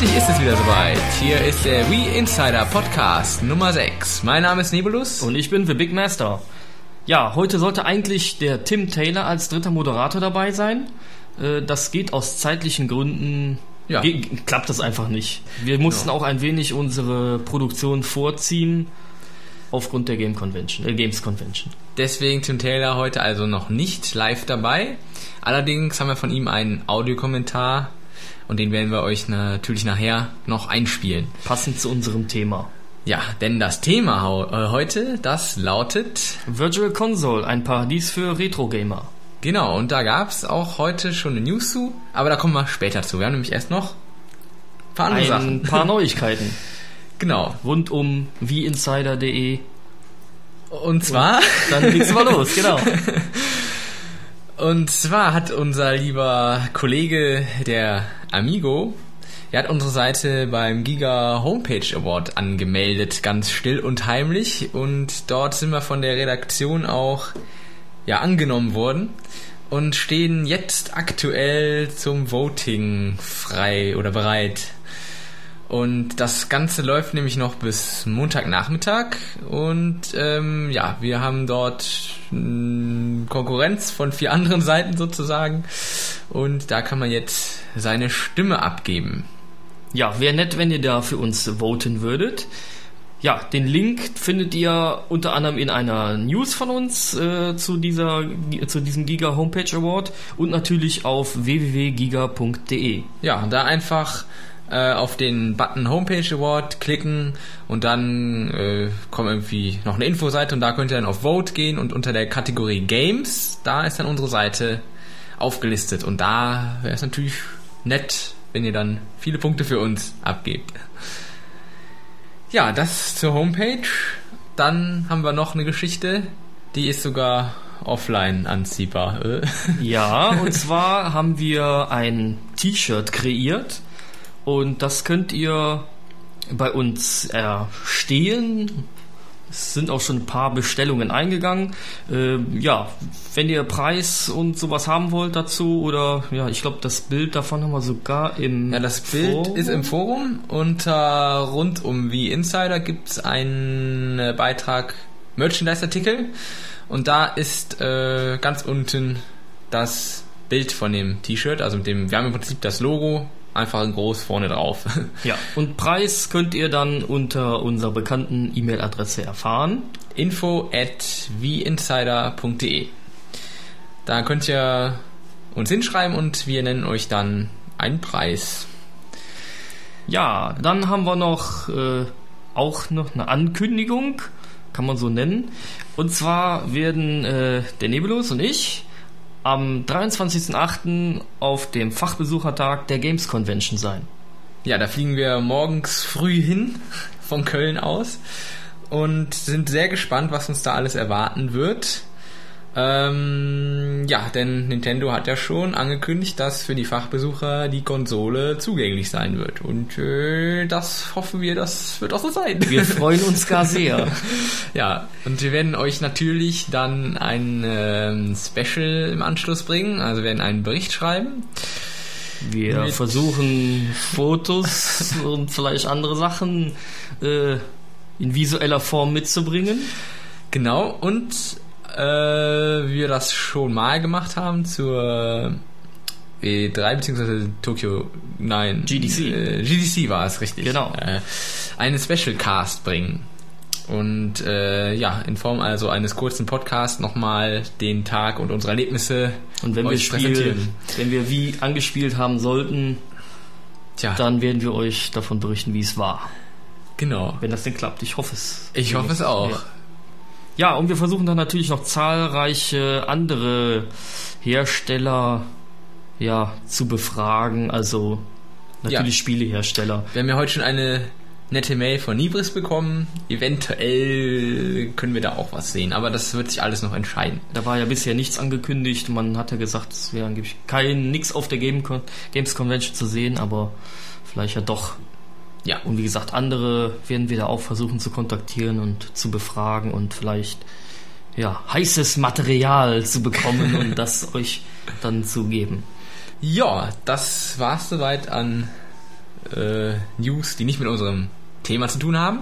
endlich ist es wieder soweit. Hier ist der We Insider Podcast Nummer 6. Mein Name ist Nebulus. Und ich bin The Big Master. Ja, heute sollte eigentlich der Tim Taylor als dritter Moderator dabei sein. Äh, Das geht aus zeitlichen Gründen. Ja. klappt das einfach nicht. Wir mussten Ja. auch ein wenig unsere Produktion vorziehen aufgrund der Game Convention, äh, Games Convention. Deswegen Tim Taylor heute also noch nicht live dabei. Allerdings haben wir von ihm einen Audiokommentar und den werden wir euch natürlich nachher noch einspielen. Passend zu unserem Thema. Ja, denn das Thema äh, heute, das lautet Virtual Console, ein Paradies für Retro-Gamer. Genau, und da gab's auch heute schon eine News zu, aber da kommen wir später zu. Wir haben nämlich erst noch ein paar andere Ein Sachen. paar Neuigkeiten Genau. rund um wieinsider.de. Und zwar, Dann geht's mal los, genau. und zwar hat unser lieber Kollege, der Amigo, er hat unsere Seite beim Giga Homepage Award angemeldet, ganz still und heimlich. Und dort sind wir von der Redaktion auch ja, angenommen worden und stehen jetzt aktuell zum Voting frei oder bereit. Und das Ganze läuft nämlich noch bis Montagnachmittag. Und ähm, ja, wir haben dort mh, Konkurrenz von vier anderen Seiten sozusagen. Und da kann man jetzt seine Stimme abgeben. Ja, wäre nett, wenn ihr da für uns voten würdet. Ja, den Link findet ihr unter anderem in einer News von uns äh, zu, dieser, zu diesem Giga Homepage Award und natürlich auf www.giga.de. Ja, da einfach äh, auf den Button Homepage Award klicken und dann äh, kommt irgendwie noch eine Infoseite und da könnt ihr dann auf Vote gehen und unter der Kategorie Games, da ist dann unsere Seite aufgelistet und da wäre es natürlich nett, wenn ihr dann viele Punkte für uns abgebt. Ja, das zur Homepage. Dann haben wir noch eine Geschichte, die ist sogar offline anziehbar. Ja, und zwar haben wir ein T-Shirt kreiert und das könnt ihr bei uns erstehen. Es sind auch schon ein paar Bestellungen eingegangen. Ähm, ja, wenn ihr Preis und sowas haben wollt dazu oder ja, ich glaube, das Bild davon haben wir sogar im Ja, das Bild Forum. ist im Forum. Unter rund um wie Insider gibt's einen äh, Beitrag Merchandise-Artikel und da ist äh, ganz unten das Bild von dem T-Shirt, also mit dem, wir haben im Prinzip das Logo einfach in groß vorne drauf. Ja, und Preis könnt ihr dann unter unserer bekannten E-Mail-Adresse erfahren. Info at wieinsider.de. Da könnt ihr uns hinschreiben und wir nennen euch dann einen Preis. Ja, dann haben wir noch äh, auch noch eine Ankündigung, kann man so nennen. Und zwar werden äh, der Nebulus und ich am 23.08. auf dem Fachbesuchertag der Games Convention sein. Ja, da fliegen wir morgens früh hin von Köln aus und sind sehr gespannt, was uns da alles erwarten wird. Ähm, ja, denn Nintendo hat ja schon angekündigt, dass für die Fachbesucher die Konsole zugänglich sein wird. Und äh, das hoffen wir, das wird auch so sein. Wir freuen uns gar sehr. Ja, und wir werden euch natürlich dann ein ähm, Special im Anschluss bringen. Also wir werden einen Bericht schreiben. Wir versuchen Fotos und vielleicht andere Sachen äh, in visueller Form mitzubringen. Genau, und äh, wir das schon mal gemacht haben zur E3 beziehungsweise Tokyo, nein, GDC. Äh, GDC war es richtig. Genau. Äh, einen Special Cast bringen. Und äh, ja, in Form also eines kurzen Podcasts nochmal den Tag und unsere Erlebnisse Und wenn wir euch Spiel, präsentieren. wenn wir wie angespielt haben sollten, Tja, dann werden wir euch davon berichten, wie es war. genau. Wenn das denn klappt. Ich hoffe es. Ich hoffe es auch. Ja. Ja, und wir versuchen dann natürlich noch zahlreiche andere Hersteller ja, zu befragen. Also natürlich Ja. Spielehersteller. Wir haben ja heute schon eine nette Mail von Nibris bekommen. Eventuell können wir da auch was sehen, aber das wird sich alles noch entscheiden. Da war ja bisher nichts angekündigt. Man hatte gesagt, es wäre angeblich kein nix auf der Game Games Convention zu sehen, aber vielleicht ja doch. Ja, Und wie gesagt, andere werden wir da auch versuchen zu kontaktieren und zu befragen und vielleicht ja, heißes Material zu bekommen und das euch dann zu geben. Ja, das war's soweit an äh, News, die nicht mit unserem Thema zu tun haben.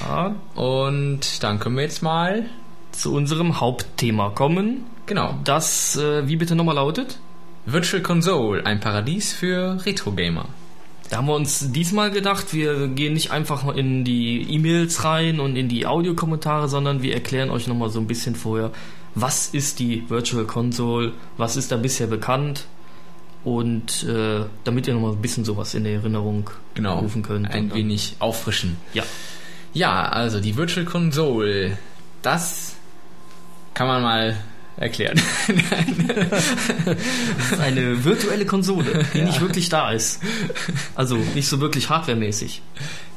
Ja, Und dann können wir jetzt mal, zu unserem Hauptthema kommen. genau, Das, äh, wie bitte nochmal lautet? Virtual Console, ein Paradies für Retro-Gamer. Da haben wir uns diesmal gedacht, wir gehen nicht einfach in die E-Mails rein und in die Audiokommentare, sondern wir erklären euch nochmal so ein bisschen vorher, was ist die Virtual Console, was ist da bisher bekannt und äh, damit ihr nochmal ein bisschen sowas in Erinnerung Genau, rufen könnt. ein wenig auffrischen. Ja, Ja, also die Virtual Console, das kann man mal erklären. eine virtuelle Konsole, die nicht wirklich da ist. Also nicht so wirklich hardwaremäßig.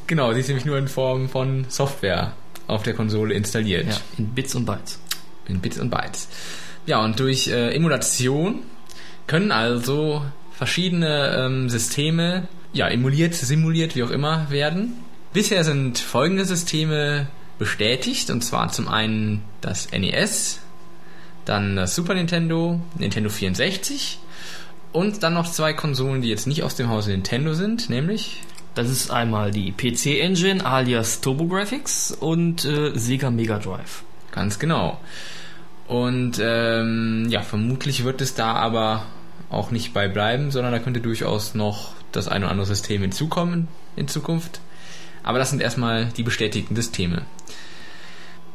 genau, sie ist nämlich nur in Form von Software auf der Konsole installiert. Ja, in Bits und Bytes. in Bits und Bytes. Ja, und durch äh, Emulation können also verschiedene ähm, Systeme ja, emuliert, simuliert, wie auch immer, werden. Bisher sind folgende Systeme bestätigt, und zwar zum einen das NES, dann das Super Nintendo, Nintendo 64 und dann noch zwei Konsolen, die jetzt nicht aus dem Hause Nintendo sind, nämlich Das ist einmal die PC Engine alias TurboGrafx und äh, Sega Mega Drive. Ganz genau. Und ähm, ja, vermutlich wird es da aber auch nicht bei bleiben, sondern da könnte durchaus noch das ein oder andere System hinzukommen in Zukunft. Aber das sind erstmal die bestätigten Systeme.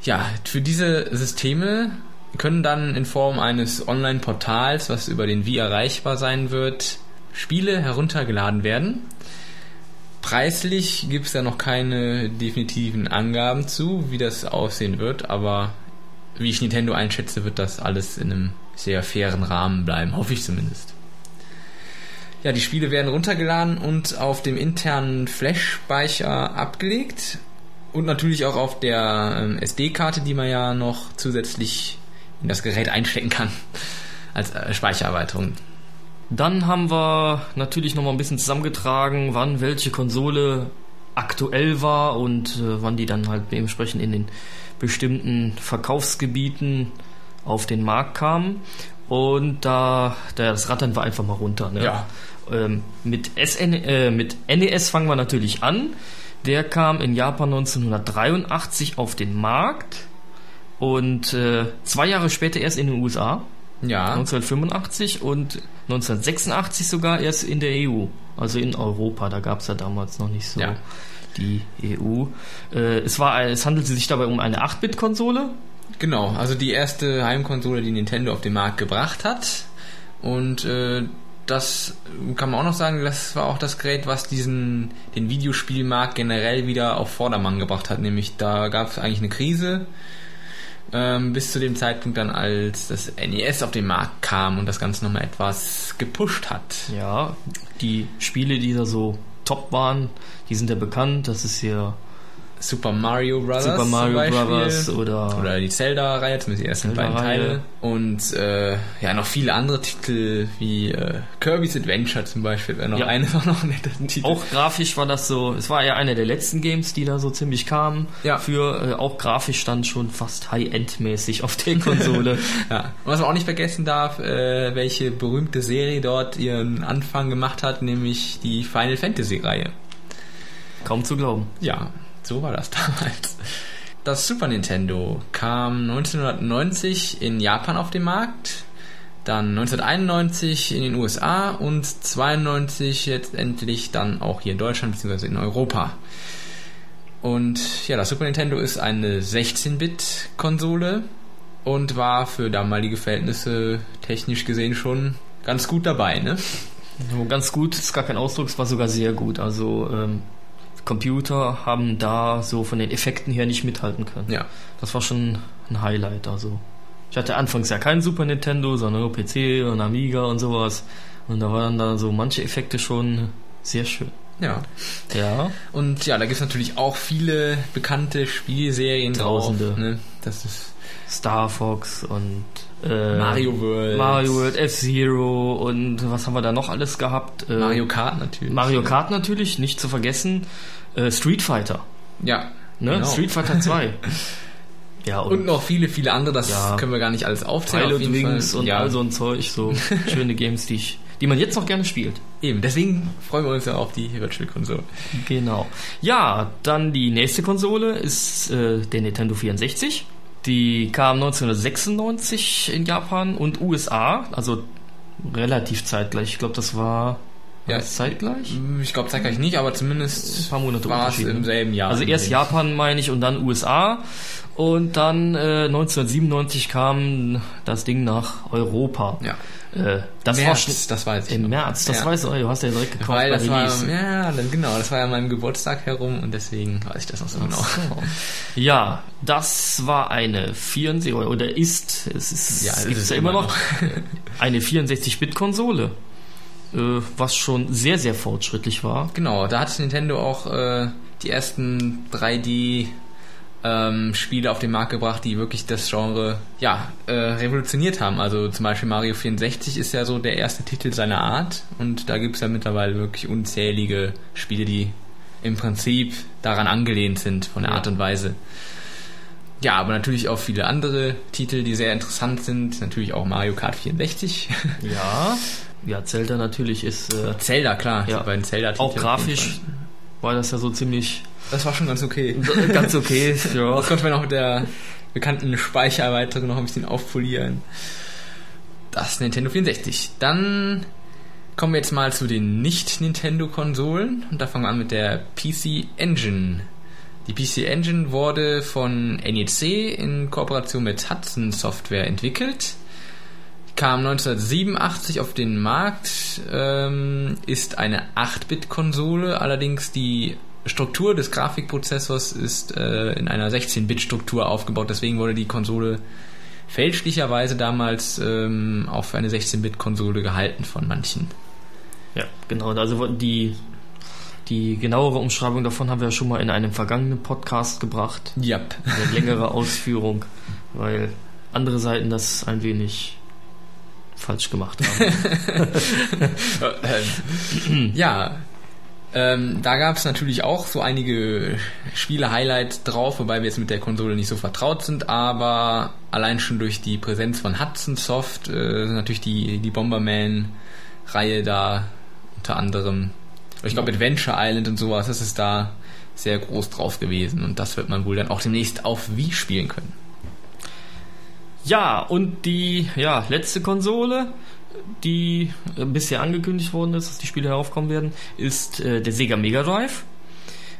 Ja, für diese Systeme können dann in Form eines Online-Portals, was über den Wii erreichbar sein wird, Spiele heruntergeladen werden. Preislich gibt es da noch keine definitiven Angaben zu, wie das aussehen wird, aber wie ich Nintendo einschätze, wird das alles in einem sehr fairen Rahmen bleiben, hoffe ich zumindest. Ja, die Spiele werden runtergeladen und auf dem internen Flash-Speicher abgelegt und natürlich auch auf der ähm, SD-Karte, die man ja noch zusätzlich in das Gerät einstecken kann als äh, Speichererweiterung. Dann haben wir natürlich nochmal ein bisschen zusammengetragen, wann welche Konsole aktuell war und äh, wann die dann halt dementsprechend in den bestimmten Verkaufsgebieten auf den Markt kamen. Und da, da das rattern wir einfach mal runter. Ne? Ja. Ähm, mit, SN, äh, mit NES fangen wir natürlich an. Der kam in Japan 1983 auf den Markt und äh, zwei Jahre später erst in den USA. Ja, 1985 und 1986 sogar erst in der EU, also in Europa. Da gab es ja damals noch nicht so Ja. die EU. Äh, es, war, es handelte sich dabei um eine 8-Bit-Konsole. Genau, also die erste Heimkonsole, die Nintendo auf den Markt gebracht hat. Und äh, das kann man auch noch sagen, das war auch das Gerät, was diesen den Videospielmarkt generell wieder auf Vordermann gebracht hat. Nämlich da gab es eigentlich eine Krise ähm, bis zu dem Zeitpunkt dann, als das NES auf den Markt kam und das Ganze nochmal etwas gepusht hat. Ja, die Spiele, die da so top waren, die sind ja bekannt. Das ist hier Super Mario Bros. Super Mario. Bros. oder, Oder die Zelda-Reihe, zumindest die ersten beiden. Teile. Und äh, ja, noch viele andere Titel wie äh, Kirby's Adventure zum Beispiel. Wäre noch Ja. eines auch noch ein netter Titel. auch grafisch war das so, es war ja einer der letzten Games, die da so ziemlich kamen. Ja. Für äh, auch grafisch stand schon fast High-End-mäßig auf der Konsole. Ja. Und was man auch nicht vergessen darf, äh, welche berühmte Serie dort ihren Anfang gemacht hat, nämlich die Final Fantasy Reihe. Kaum zu glauben. Ja, so war das damals. Das Super Nintendo kam 1990 in Japan auf den Markt, dann 1991 in den USA und 92 jetzt endlich dann auch hier in Deutschland bzw. in Europa. Und ja, das Super Nintendo ist eine 16-Bit-Konsole und war für damalige Verhältnisse technisch gesehen schon ganz gut dabei, ne? Ganz gut ist gar kein Ausdruck, es war sogar sehr gut. Also ähm, Computer haben da so von den Effekten her nicht mithalten können. Ja. Das war schon ein Highlight. Also ich hatte anfangs ja kein Super Nintendo, sondern nur PC und Amiga und sowas. Und da waren da so manche Effekte schon sehr schön. Ja. Ja. Und ja, da gibt es natürlich auch viele bekannte Spielserien Tausende. drauf. Ne? Das ist Star Fox und äh, Mario World. Mario World, F-Zero und was haben wir da noch alles gehabt? Äh, Mario Kart natürlich. Mario Kart natürlich, nicht zu vergessen. Äh, Street Fighter, Ja. ne? Genau. Street Fighter 2. ja, Und noch viele, viele andere, das Ja. können wir gar nicht alles aufzählen. Pilot auf jeden Wings Fall. und ja. all so ein Zeug, so schöne Games, die ich, die man jetzt noch gerne spielt. Eben, deswegen freuen wir uns ja auf die Virtual Console. Genau. Ja, dann die nächste Konsole ist äh, der Nintendo 64. Die kam 1996 in Japan und USA, also relativ zeitgleich. Ich glaube, das war Ja, zeitgleich. Ich glaube zeitgleich nicht, aber zumindest Ein paar Monate war es im selben Jahr. Also erst Japan meine ich und dann USA und dann äh, 1997 kam das Ding nach Europa. Ja. Äh, das März, war schon das weiß ich im noch. März. Das Ja. weißt du, du hast ja direkt gekauft. Weil das war, ja, genau, das war ja an meinem Geburtstag herum und deswegen weiß ich das noch so genau. So. Ja, das war eine 64 oder- ist es ist Ja, es ist gibt's es ja immer immer noch eine 64-Bit-Konsole, äh, was schon sehr sehr fortschrittlich war. Genau, da hat Nintendo auch äh, die ersten 3D ähm, Spiele auf den Markt gebracht, die wirklich das Genre ja äh, revolutioniert haben. Also zum Beispiel Mario 64 ist ja so der erste Titel seiner Art und da gibt es ja mittlerweile wirklich unzählige Spiele, die im Prinzip daran angelehnt sind von der. Art und Weise. Ja, aber natürlich auch viele andere Titel, die sehr interessant sind. Natürlich auch Mario Kart 64. Ja, ja, Zelda natürlich ist äh, Zelda, klar. Ja. Die beiden Zelda-Titel auch grafisch war das ja so ziemlich Das war schon ganz okay. ganz okay. ja. Das konnte man auch mit der bekannten Speichererweiterung noch ein bisschen aufpolieren. Das Nintendo 64. Dann kommen wir jetzt mal zu den Nicht-Nintendo-Konsolen. Und da fangen wir an mit der PC Engine. Die PC Engine wurde von NEC in Kooperation mit Hudson Software entwickelt. Kam 1987 auf den Markt, ähm, ist eine 8-Bit-Konsole, allerdings die Struktur des Grafikprozessors ist äh, in einer 16-Bit-Struktur aufgebaut, deswegen wurde die Konsole fälschlicherweise damals ähm, auch für eine 16-Bit-Konsole gehalten von manchen. ja, genau. Also die die genauere Umschreibung davon haben wir ja schon mal in einem vergangenen Podcast gebracht. Yep. Eine längere Ausführung, weil andere Seiten das ein wenig falsch gemacht haben. Ja, ähm, da gab es natürlich auch so einige Spiele-Highlights drauf, wobei wir jetzt mit der Konsole nicht so vertraut sind, aber allein schon durch die Präsenz von Hudson Soft äh, sind natürlich die, die Bomberman-Reihe da unter anderem. Ich glaube Adventure Island und sowas, das ist da sehr groß drauf gewesen und das wird man wohl dann auch demnächst auf Wii spielen können. Ja, und die ja, letzte Konsole, die äh, bisher angekündigt worden ist, dass die Spiele heraufkommen werden, ist äh, der Sega Mega Drive.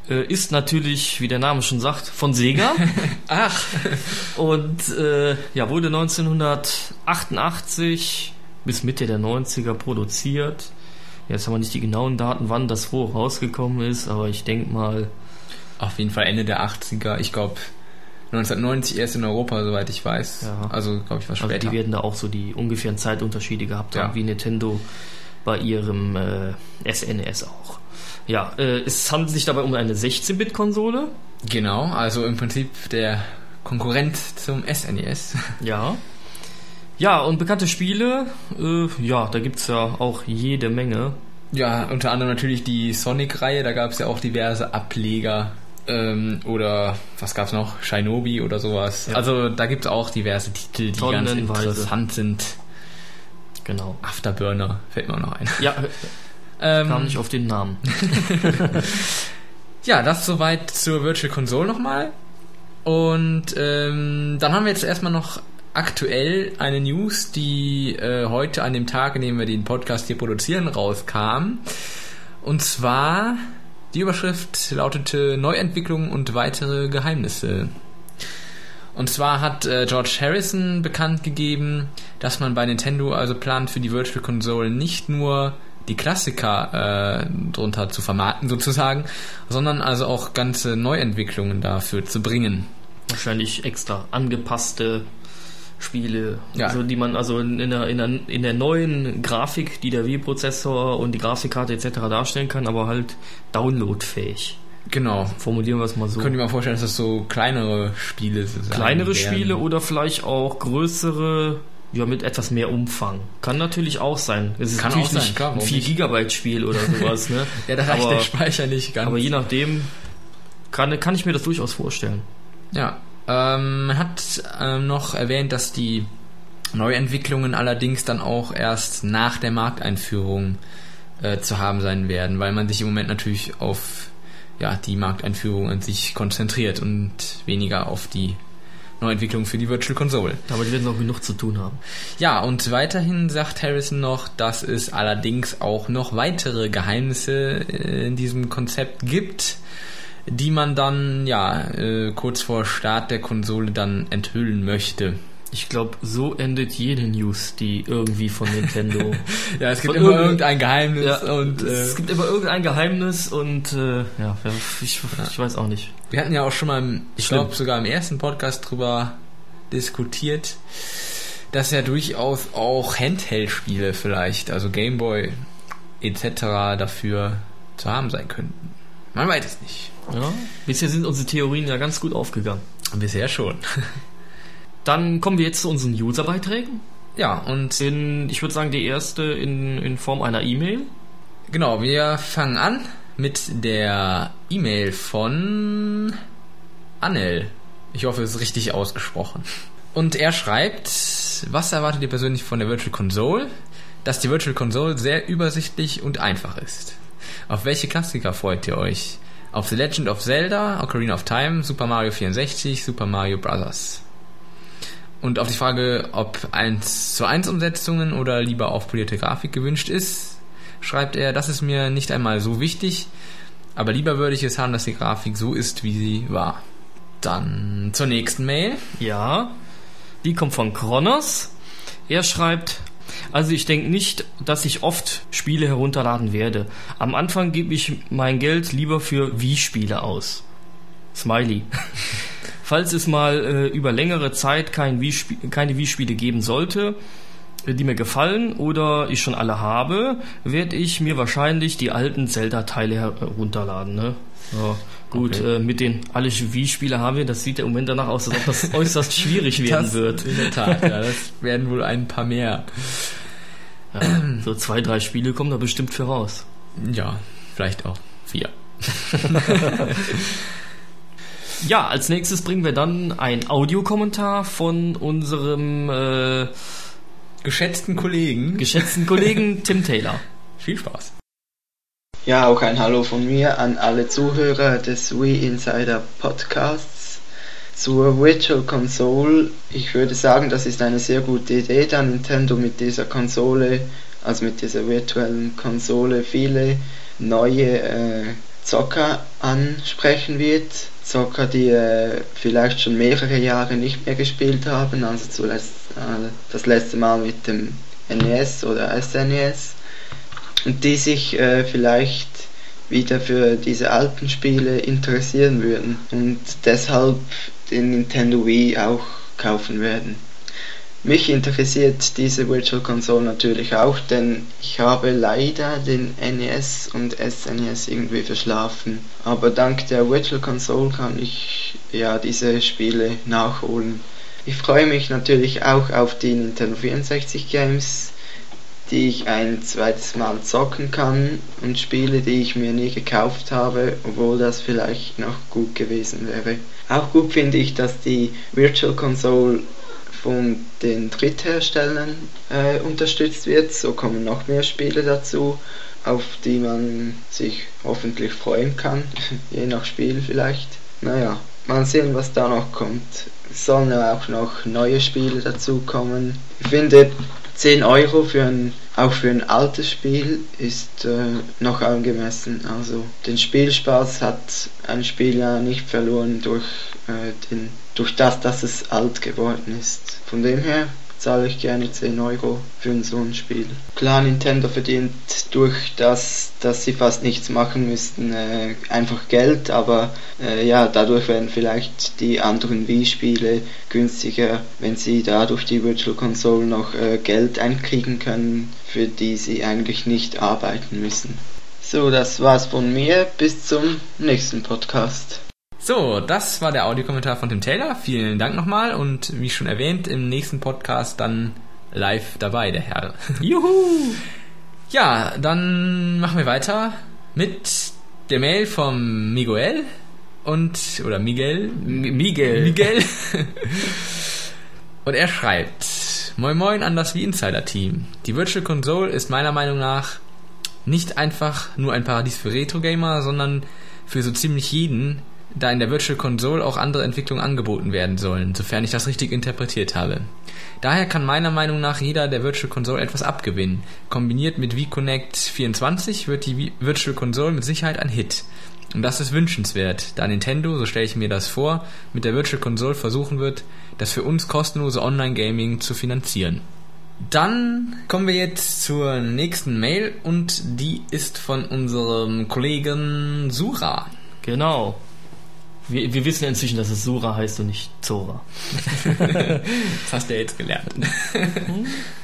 Äh, ist natürlich, wie der Name schon sagt, von Sega. Ach, und äh, ja, wurde 1988 bis Mitte der 90er produziert. Jetzt haben wir nicht die genauen Daten, wann das wo rausgekommen ist, aber ich denke mal, Auf jeden Fall Ende der 80er. Ich glaube 1990 erst in Europa, soweit ich weiß. Ja. Also glaube ich also später. die werden da auch so die ungefähren Zeitunterschiede gehabt haben, Ja. wie Nintendo bei ihrem äh, SNES auch. Ja, äh, es handelt sich dabei um eine 16-Bit-Konsole. genau, also im Prinzip der Konkurrent zum E SNES. Ja. Ja, und bekannte Spiele, äh, ja, da gibt's ja auch jede Menge. Ja, unter anderem natürlich die Sonic-Reihe, da gab es ja auch diverse Ableger. Ähm, oder was gab's noch? Shinobi oder sowas. Ja. Also da gibt es auch diverse Titel, die ganz interessant sind. Genau. Afterburner fällt mir auch noch ein. Ja, Ähm, kam nicht auf den Namen. Ja, das soweit zur Virtual Console nochmal. Und ähm, dann haben wir jetzt erstmal noch aktuell eine News, die äh, heute an dem Tag, an dem wir den Podcast hier produzieren, rauskam. Und zwar, die Überschrift lautete Neuentwicklungen und weitere Geheimnisse. Und zwar hat äh, George Harrison bekannt gegeben, dass man bei Nintendo also plant für die Virtual Console nicht nur die Klassiker äh, drunter zu vermarkten sozusagen, sondern also auch ganze Neuentwicklungen dafür zu bringen. Wahrscheinlich extra angepasste Spiele, Ja. also die man also in der, in, der, in der neuen Grafik, die der Wii-Prozessor und die Grafikkarte etc. darstellen kann, aber halt downloadfähig. Genau. Formulieren wir es mal so. Könnte ich mir vorstellen, dass das so kleinere Spiele sind. Kleinere Spiele oder vielleicht auch größere, ja, mit etwas mehr Umfang. Kann natürlich auch sein. Es ist Kann natürlich auch sein, nicht klar, ein warum 4 nicht? Gigabyte Spiel oder sowas, ne? Ja, da reicht aber, der Speicher nicht ganz. aber je nachdem kann, kann ich mir das durchaus vorstellen. Ja, ähm, man hat ähm, noch erwähnt, dass die Neuentwicklungen allerdings dann auch erst nach der Markteinführung äh, zu haben sein werden, weil man sich im Moment natürlich auf ja, die Markteinführung an sich konzentriert und weniger auf die Neuentwicklung für die Virtual Console. Damit werden sie auch genug zu tun haben. Ja, und weiterhin sagt Harrison noch, dass es allerdings auch noch weitere Geheimnisse äh, in diesem Konzept gibt, die man dann ja äh, kurz vor Start der Konsole dann enthüllen möchte. Ich glaube, so endet jede News, die irgendwie von Nintendo. ja, es gibt immer irgendein Geheimnis ja, und äh, es gibt immer irgendein Geheimnis und äh, ja, ich, ich weiß auch nicht. Wir hatten ja auch schon mal, ich glaube sogar im ersten Podcast drüber diskutiert, dass ja durchaus auch Handheld-Spiele vielleicht, also Gameboy etc. dafür zu haben sein könnten. Man weiß es nicht. Ja, bisher sind unsere Theorien ja ganz gut aufgegangen. Bisher schon. Dann kommen wir jetzt zu unseren User-Beiträgen. Ja, und in, ich würde sagen, die erste in, in Form einer E-Mail. Genau, wir fangen an mit der E-Mail von Anel. Ich hoffe, es ist richtig ausgesprochen. Und er schreibt, was erwartet ihr persönlich von der Virtual Console? Dass die Virtual Console sehr übersichtlich und einfach ist. Auf welche Klassiker freut ihr euch? Auf The Legend of Zelda, Ocarina of Time, Super Mario 64, Super Mario Bros. Und auf die Frage, ob 1 zu 1 Umsetzungen oder lieber aufpolierte Grafik gewünscht ist, schreibt er, das ist mir nicht einmal so wichtig, aber lieber würde ich es haben, dass die Grafik so ist, wie sie war. Dann zur nächsten Mail. Ja, die kommt von Kronos. Er schreibt, also ich denke nicht, dass ich oft Spiele herunterladen werde. Am Anfang gebe ich mein Geld lieber für Wii-Spiele aus. Smiley. Falls es mal äh, über längere Zeit kein Wii keine Wii-Spiele geben sollte, äh, die mir gefallen oder ich schon alle habe, werde ich mir wahrscheinlich die alten Zelda-Teile herunterladen. Ne? Ja, gut, okay. äh, mit den alle Wii-Spiele haben wir, das sieht ja im Moment danach aus, als ob das äußerst schwierig werden das, wird. In der Tat, ja, das werden wohl ein paar mehr. Ja, so zwei, drei Spiele kommen da bestimmt für raus. Ja, vielleicht auch vier. Ja, als nächstes bringen wir dann ein Audiokommentar von unserem äh, geschätzten Kollegen. Geschätzten Kollegen Tim Taylor. Viel Spaß. Ja, auch ein Hallo von mir an alle Zuhörer des Wii Insider Podcasts. Zur Virtual Console, ich würde sagen, das ist eine sehr gute Idee, da Nintendo mit dieser Konsole, also mit dieser virtuellen Konsole, viele neue äh, Zocker ansprechen wird Zocker, die äh, vielleicht schon mehrere Jahre nicht mehr gespielt haben, also zuletzt äh, das letzte Mal mit dem NES oder SNES und die sich äh, vielleicht wieder für diese alten Spiele interessieren würden und deshalb den Nintendo Wii auch kaufen werden. Mich interessiert diese Virtual Console natürlich auch, denn ich habe leider den NES und SNES irgendwie verschlafen. Aber dank der Virtual Console kann ich ja diese Spiele nachholen. Ich freue mich natürlich auch auf die Nintendo 64 Games, die ich ein zweites Mal zocken kann und Spiele, die ich mir nie gekauft habe, obwohl das vielleicht noch gut gewesen wäre. Auch gut finde ich, dass die Virtual Console von den Drittherstellern äh, unterstützt wird. So kommen noch mehr Spiele dazu, auf die man sich hoffentlich freuen kann, je nach Spiel vielleicht. Naja, mal sehen, was da noch kommt. Es sollen auch noch neue Spiele dazukommen. Ich finde 10 Euro für ein, auch für ein altes Spiel ist äh, noch angemessen. Also den Spielspaß hat ein Spiel ja nicht verloren durch, äh, den, durch das, dass es alt geworden ist. Von dem her zahle ich gerne 10 Euro für so ein Spiel. Klar, Nintendo verdient durch das, dass sie fast nichts machen müssten, äh, einfach Geld, aber äh, ja, dadurch werden vielleicht die anderen Wii-Spiele günstiger, wenn sie dadurch die Virtual Console noch äh, Geld einkriegen können, für die sie eigentlich nicht arbeiten müssen. So, das war's von mir. Bis zum nächsten Podcast. So, das war der Audiokommentar von Tim Taylor. Vielen Dank nochmal und wie schon erwähnt, im nächsten Podcast dann live dabei, der Herr. Juhu! Ja, dann machen wir weiter mit der Mail vom Miguel und oder Miguel M Miguel Miguel und er schreibt Moin Moin an das Wie Insider Team. Die Virtual Console ist meiner Meinung nach nicht einfach nur ein Paradies für Retro-Gamer, sondern für so ziemlich jeden, da in der Virtual Console auch andere Entwicklungen angeboten werden sollen, sofern ich das richtig interpretiert habe. Daher kann meiner Meinung nach jeder der Virtual Console etwas abgewinnen. Kombiniert mit VConnect 24 wird die Virtual Console mit Sicherheit ein Hit. Und das ist wünschenswert, da Nintendo, so stelle ich mir das vor, mit der Virtual Console versuchen wird, das für uns kostenlose Online-Gaming zu finanzieren. Dann kommen wir jetzt zur nächsten Mail und die ist von unserem Kollegen Sura. Genau. Wir, wir wissen inzwischen, dass es Sura heißt und nicht Zora. das hast du ja jetzt gelernt.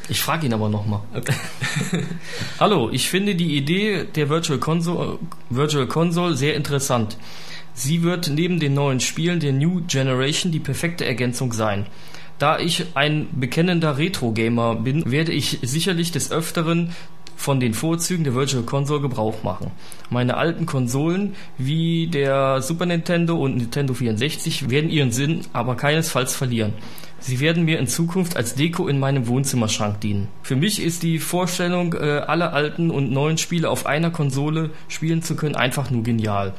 Ich frage ihn aber nochmal. Okay. Hallo, ich finde die Idee der Virtual Console, Virtual Console sehr interessant. Sie wird neben den neuen Spielen der New Generation die perfekte Ergänzung sein. Da ich ein bekennender Retro-Gamer bin, werde ich sicherlich des Öfteren von den Vorzügen der Virtual Console Gebrauch machen. Meine alten Konsolen wie der Super Nintendo und Nintendo 64 werden ihren Sinn aber keinesfalls verlieren. Sie werden mir in Zukunft als Deko in meinem Wohnzimmerschrank dienen. Für mich ist die Vorstellung, äh, alle alten und neuen Spiele auf einer Konsole spielen zu können, einfach nur genial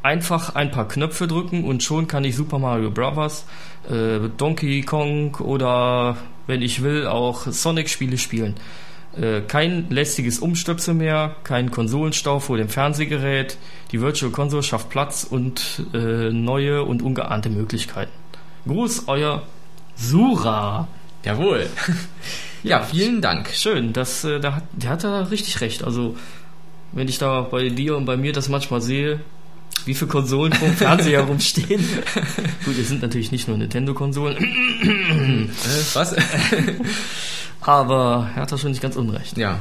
einfach ein paar Knöpfe drücken und schon kann ich Super Mario Bros., äh, Donkey Kong oder wenn ich will auch Sonic-Spiele spielen. Äh, kein lästiges Umstöpsel mehr, kein Konsolenstau vor dem Fernsehgerät. Die Virtual Console schafft Platz und äh, neue und ungeahnte Möglichkeiten. Gruß, euer Sura. Jawohl. ja, vielen Dank. Schön, das, äh, da, der hat da richtig recht. Also, wenn ich da bei dir und bei mir das manchmal sehe, wie viele Konsolen vom Fernseher rumstehen. Gut, es sind natürlich nicht nur Nintendo-Konsolen. Äh, was? Aber er hat nicht ganz unrecht. Ja.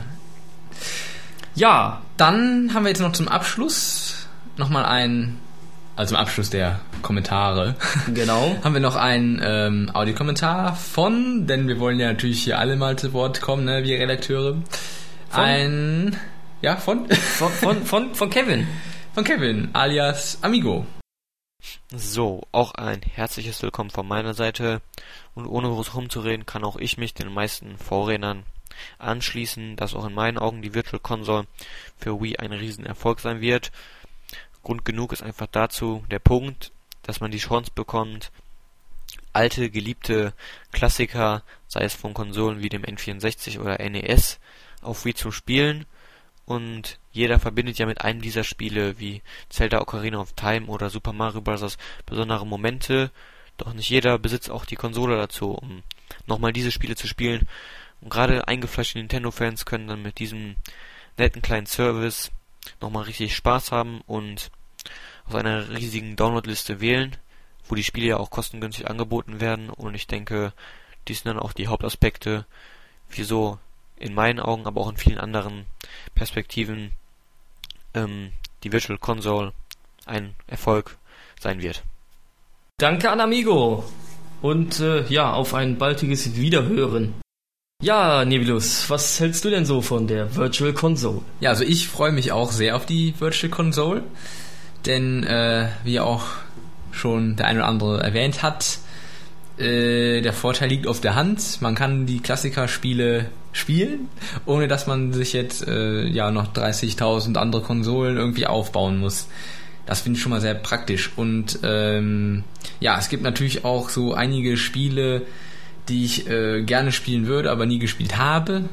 Ja, dann haben wir jetzt noch zum Abschluss nochmal ein, also zum Abschluss der Kommentare. Genau. haben wir noch einen ähm, Audiokommentar von, denn wir wollen ja natürlich hier alle mal zu Wort kommen, ne, wir Redakteure. Von? Ein, ja, von? Von, von, von, von Kevin von Kevin alias Amigo. So, auch ein herzliches Willkommen von meiner Seite und ohne groß rumzureden kann auch ich mich den meisten Vorrednern anschließen, dass auch in meinen Augen die Virtual Console für Wii ein Riesenerfolg sein wird. Grund genug ist einfach dazu der Punkt, dass man die Chance bekommt, alte, geliebte Klassiker, sei es von Konsolen wie dem N64 oder NES, auf Wii zu spielen und jeder verbindet ja mit einem dieser Spiele wie Zelda Ocarina of Time oder Super Mario Bros. besondere Momente, doch nicht jeder besitzt auch die Konsole dazu, um nochmal diese Spiele zu spielen. Und gerade eingefleischte Nintendo-Fans können dann mit diesem netten kleinen Service nochmal richtig Spaß haben und aus einer riesigen Downloadliste wählen, wo die Spiele ja auch kostengünstig angeboten werden. Und ich denke, dies sind dann auch die Hauptaspekte, wieso in meinen Augen, aber auch in vielen anderen Perspektiven ähm, die Virtual Console ein Erfolg sein wird. Danke an Amigo und äh, ja, auf ein baldiges Wiederhören. Ja, Nebulus, was hältst du denn so von der Virtual Console? Ja, also ich freue mich auch sehr auf die Virtual Console, denn äh, wie auch schon der eine oder andere erwähnt hat, äh, der Vorteil liegt auf der Hand. Man kann die Klassikerspiele spielen, ohne dass man sich jetzt äh, ja noch 30.000 andere Konsolen irgendwie aufbauen muss. Das finde ich schon mal sehr praktisch. Und ähm, ja, es gibt natürlich auch so einige Spiele, die ich äh, gerne spielen würde, aber nie gespielt habe.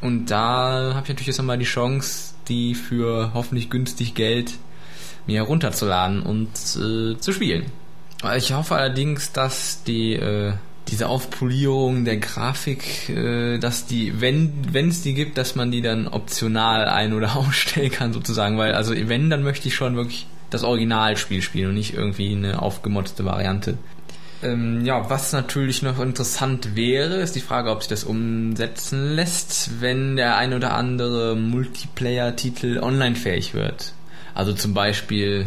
Und da habe ich natürlich jetzt nochmal die Chance, die für hoffentlich günstig Geld mir herunterzuladen und äh, zu spielen. Ich hoffe allerdings, dass die äh, diese Aufpolierung der Grafik, äh, dass die, wenn es die gibt, dass man die dann optional ein- oder ausstellen kann sozusagen, weil also wenn, dann möchte ich schon wirklich das Originalspiel spielen und nicht irgendwie eine aufgemotzte Variante. Ähm, ja, was natürlich noch interessant wäre, ist die Frage, ob sich das umsetzen lässt, wenn der ein oder andere Multiplayer-Titel online fähig wird. Also zum Beispiel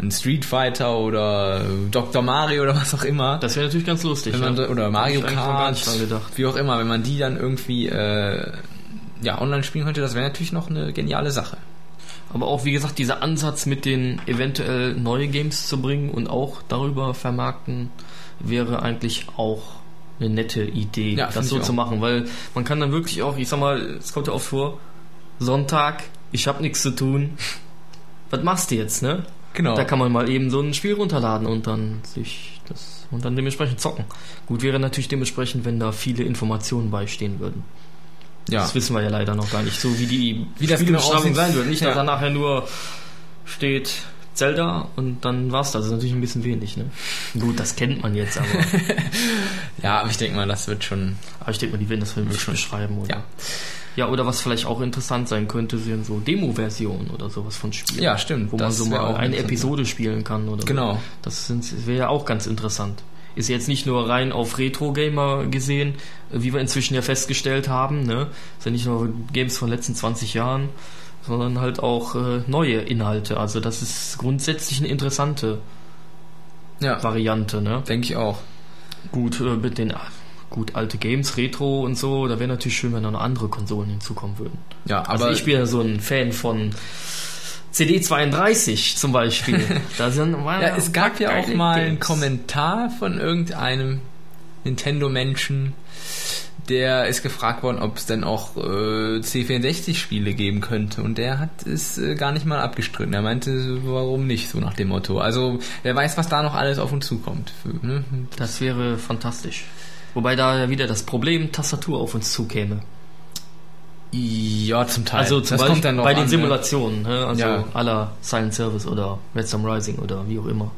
ein Street Fighter oder Dr. Mario oder was auch immer. Das wäre natürlich ganz lustig. Man, ja. Oder Mario Kart, wie auch immer, wenn man die dann irgendwie äh, ja, online spielen könnte, das wäre natürlich noch eine geniale Sache. Aber auch, wie gesagt, dieser Ansatz mit den eventuell neue Games zu bringen und auch darüber vermarkten, wäre eigentlich auch eine nette Idee, Ja, das so zu machen, weil man kann dann wirklich auch, ich sag mal, es kommt ja oft vor, Sonntag, ich habe nichts zu tun. Was machst du jetzt, ne? Genau. Da kann man mal eben so ein Spiel runterladen und dann sich das und dann dementsprechend zocken. Gut wäre natürlich dementsprechend, wenn da viele Informationen beistehen würden. ja. Das wissen wir ja leider noch gar nicht, so wie die Wie das genau sein wird. Nicht, dass Ja. da nachher nur steht Zelda und dann war's das. Das ist natürlich ein bisschen wenig, ne? Gut, das kennt man jetzt, aber, ja, aber ich denke mal, das wird schon. aber ich denke mal, die werden das schon. beschreiben, oder? Ja. Ja, oder was vielleicht auch interessant sein könnte, sind so Demo-Versionen oder sowas von Spielen. Ja, stimmt. Wo man Das so mal auch eine. Episode spielen kann oder so. Genau. Das sind- wäre ja auch ganz interessant. Ist jetzt nicht nur rein auf Retro-Gamer gesehen, wie wir inzwischen ja festgestellt haben, ne? Ist ja nicht nur Games von den letzten 20 Jahren, sondern halt auch äh, neue Inhalte. Also das ist grundsätzlich eine interessante Ja, Variante, ne? denke ich auch. Gut, äh, mit den gut alte Games, Retro und so, da wäre natürlich schön, wenn da noch andere Konsolen hinzukommen würden. Ja, Also aber ich bin ja so ein Fan von CD32 zum Beispiel. da sind, ja, es gab ja auch mal einen Games. Kommentar von irgendeinem Nintendo-Menschen, der ist gefragt worden, ob es denn auch äh, C64-Spiele geben könnte. Und der hat es äh, gar nicht mal abgestritten. Er meinte, warum nicht, so nach dem Motto. Also, wer weiß, was da noch alles auf uns zukommt. Für, ne? Das wäre fantastisch. Wobei da ja wieder das Problem Tastatur auf uns zukäme. Ja, zum Teil. Also zum das Beispiel kommt dann noch bei den an, ne? Simulationen, ne? also Ja. aller Silent Service oder Redstone Rising oder wie auch immer.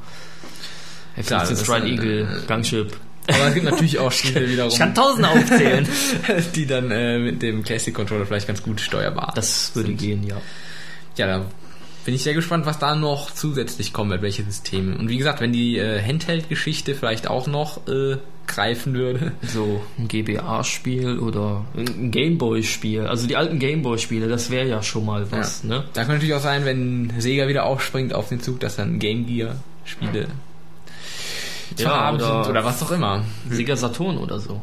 Klar, F-15 das Stride ist, Eagle, äh, Gangship. Aber es gibt natürlich auch Spiele wiederum, Ich kann tausend aufzählen. die dann äh, mit dem Classic Controller vielleicht ganz gut steuerbar Das würde sind. gehen, ja. Ja, da bin ich sehr gespannt, was da noch zusätzlich kommen wird, welche Systeme. Und wie gesagt, wenn die äh, Handheld-Geschichte vielleicht auch noch äh, greifen würde. So ein GBA-Spiel oder ein Gameboy-Spiel. Also die alten Gameboy-Spiele, das wäre ja schon mal was, ne? Da kann natürlich auch sein, wenn Sega wieder aufspringt auf den Zug, dass dann Game Gear-Spiele Ja, haben oder- sind oder was auch immer. Sega Saturn oder so.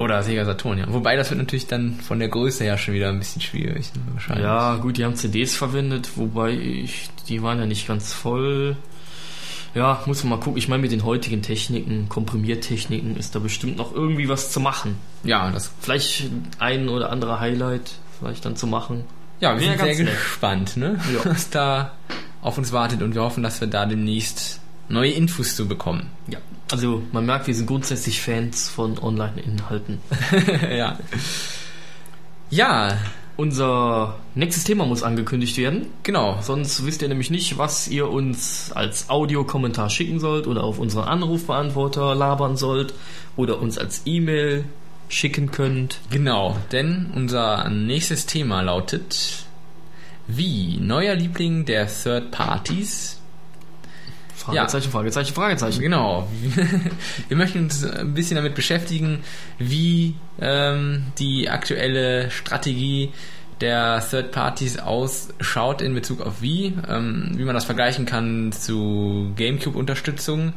Oder Sega Saturn, ja. Wobei das wird natürlich dann von der Größe her schon wieder ein bisschen schwierig. Ne, wahrscheinlich. Ja, gut, die haben CDs verwendet, wobei ich, die waren ja nicht ganz voll. Ja, muss man mal gucken. Ich meine, mit den heutigen Techniken, Komprimiertechniken, ist da bestimmt noch irgendwie was zu machen. Ja, das, Vielleicht ein oder andere Highlight vielleicht dann zu machen. ja wir Wäre sind sehr nett. gespannt, ne? Ja. was da auf uns wartet und wir hoffen, dass wir da demnächst neue Infos zu bekommen. Ja. Also man merkt, wir sind grundsätzlich Fans von Online-Inhalten. ja. Ja, Unser nächstes Thema muss angekündigt werden. genau. Sonst wisst ihr nämlich nicht, was ihr uns als Audiokommentar schicken sollt oder auf unseren Anrufbeantworter labern sollt oder uns als E-Mail schicken könnt. Genau, denn unser nächstes Thema lautet wie neuer Liebling der Third Parties. Fragezeichen, Fragezeichen, Fragezeichen. Genau. Wir möchten uns ein bisschen damit beschäftigen, wie ähm, die aktuelle Strategie der Third Parties ausschaut in Bezug auf wie, ähm, wie man das vergleichen kann zu GameCube-Unterstützung.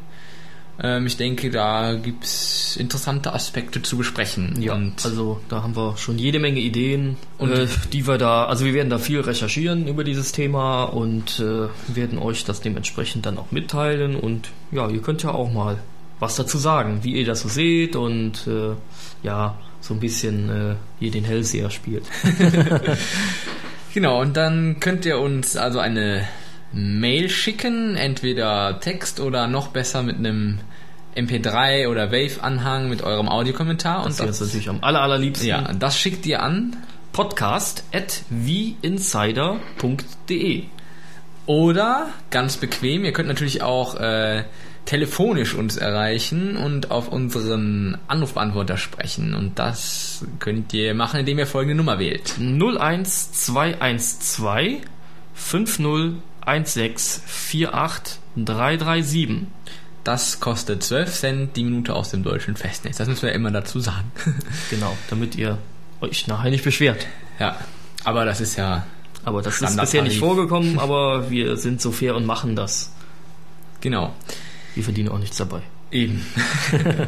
Ähm, ich denke, da gibt's interessante Aspekte zu besprechen. Ja, Und also da haben wir schon jede Menge Ideen, Und- äh, die wir da, also wir werden da viel recherchieren über dieses Thema und äh, werden euch das dementsprechend dann auch mitteilen und ja, ihr könnt ja auch mal was dazu sagen, wie ihr das so seht und äh, ja, so ein bisschen äh, hier den Hellseher spielt. Genau, und dann könnt ihr uns also eine Mail schicken, entweder Text oder noch besser mit einem MP3 oder Wave-Anhang mit eurem Audiokommentar. Das Und ist das, natürlich am aller, allerliebsten. ja, das schickt ihr an. Podcast at wieinsider.de. Oder ganz bequem, ihr könnt natürlich auch äh, telefonisch uns erreichen und auf unseren Anrufbeantworter sprechen. Und das könnt ihr machen, indem ihr folgende Nummer wählt. 01212 5016 48337. Das kostet 12 Cent die Minute aus dem deutschen Festnetz. Das müssen wir immer dazu sagen. Genau, damit ihr euch nachher nicht beschwert. ja, aber das ist ja Aber das ist bisher nicht vorgekommen, aber wir sind so fair und machen das. genau. Wir verdienen auch nichts dabei. Eben.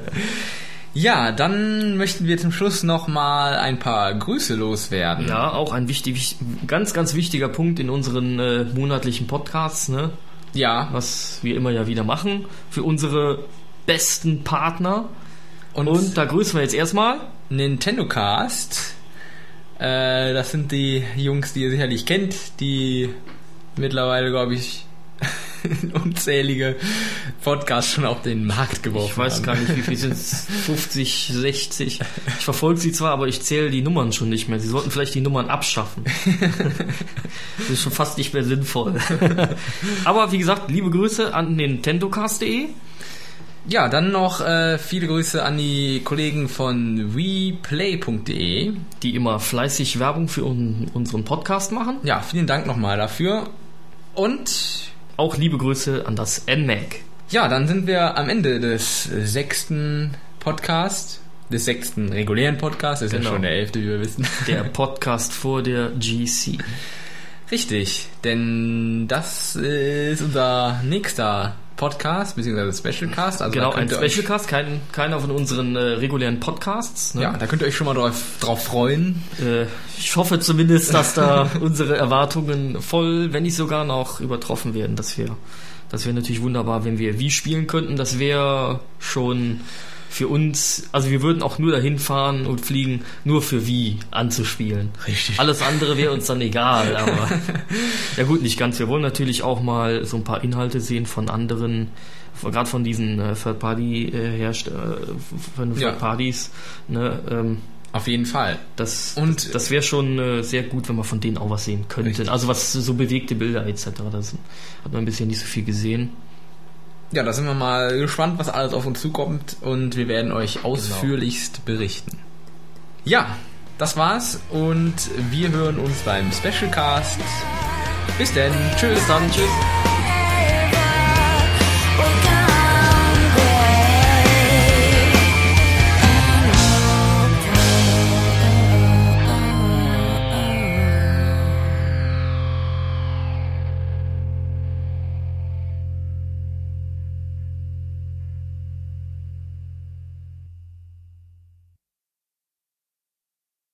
ja, dann möchten wir zum Schluss noch mal ein paar Grüße loswerden. Ja, auch ein wichtig, ganz, ganz wichtiger Punkt in unseren äh, monatlichen Podcasts, ne? Ja, was wir immer ja wieder machen, für unsere besten Partner. Und, und da grüßen wir jetzt erstmal Nintendo Cast. Äh, das sind die Jungs, die ihr sicherlich kennt, die mittlerweile, glaube ich, unzählige Podcasts schon auf den Markt geworfen Ich weiß haben. gar nicht, wie viel sind es? 50, 60? Ich verfolge sie zwar, aber ich zähle die Nummern schon nicht mehr. Sie sollten vielleicht die Nummern abschaffen. das ist schon fast nicht mehr sinnvoll. aber wie gesagt, liebe Grüße an nintendocast.de. Ja, dann noch äh, viele Grüße an die Kollegen von weplay.de. Die immer fleißig Werbung für un unseren Podcast machen. Ja, vielen Dank nochmal dafür. Und auch liebe Grüße an das NMAC. Ja, dann sind wir am Ende des sechsten Podcasts, des sechsten regulären Podcasts. Das ist Genau. ja schon der elfte, wie wir wissen. Der Podcast vor der GC. Richtig, denn das ist unser nächster Podcast, beziehungsweise Specialcast. Also genau, ein Specialcast, kein, keiner von unseren äh, regulären Podcasts. Ne? Ja, da könnt ihr euch schon mal drauf, drauf freuen. Äh, ich hoffe zumindest, dass da unsere Erwartungen voll, wenn nicht sogar noch übertroffen werden. Das wäre das wäre natürlich wunderbar, wenn wir wie spielen könnten. Das wäre schon für uns, also wir würden auch nur dahin fahren und fliegen, nur für wie anzuspielen. Richtig. Alles andere wäre uns dann egal, aber ja gut, nicht ganz. Wir wollen natürlich auch mal so ein paar Inhalte sehen von anderen, gerade von diesen äh, Third-Party-Herstellern, von Ja. Third-Parties, ne, ähm, Auf jeden Fall. das, Und- das, das wäre schon äh, sehr gut, wenn wir von denen auch was sehen könnten. Richtig. Also was so bewegte Bilder etc. Das hat man bisher nicht so viel gesehen. Ja, da sind wir mal gespannt, was alles auf uns zukommt und wir werden euch ausführlichst berichten. Ja, das war's und wir hören uns beim Specialcast. Bis denn. Tschüss. Bis dann, tschüss.